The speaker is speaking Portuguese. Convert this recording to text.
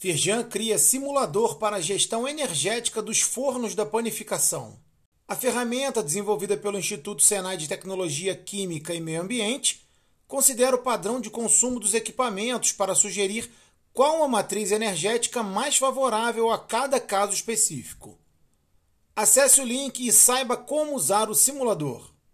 Firjan cria simulador para a gestão energética dos fornos da panificação. A ferramenta, desenvolvida pelo Instituto Senai de Tecnologia Química e Meio Ambiente, considera o padrão de consumo dos equipamentos para sugerir qual a matriz energética mais favorável a cada caso específico. Acesse o link e saiba como usar o simulador.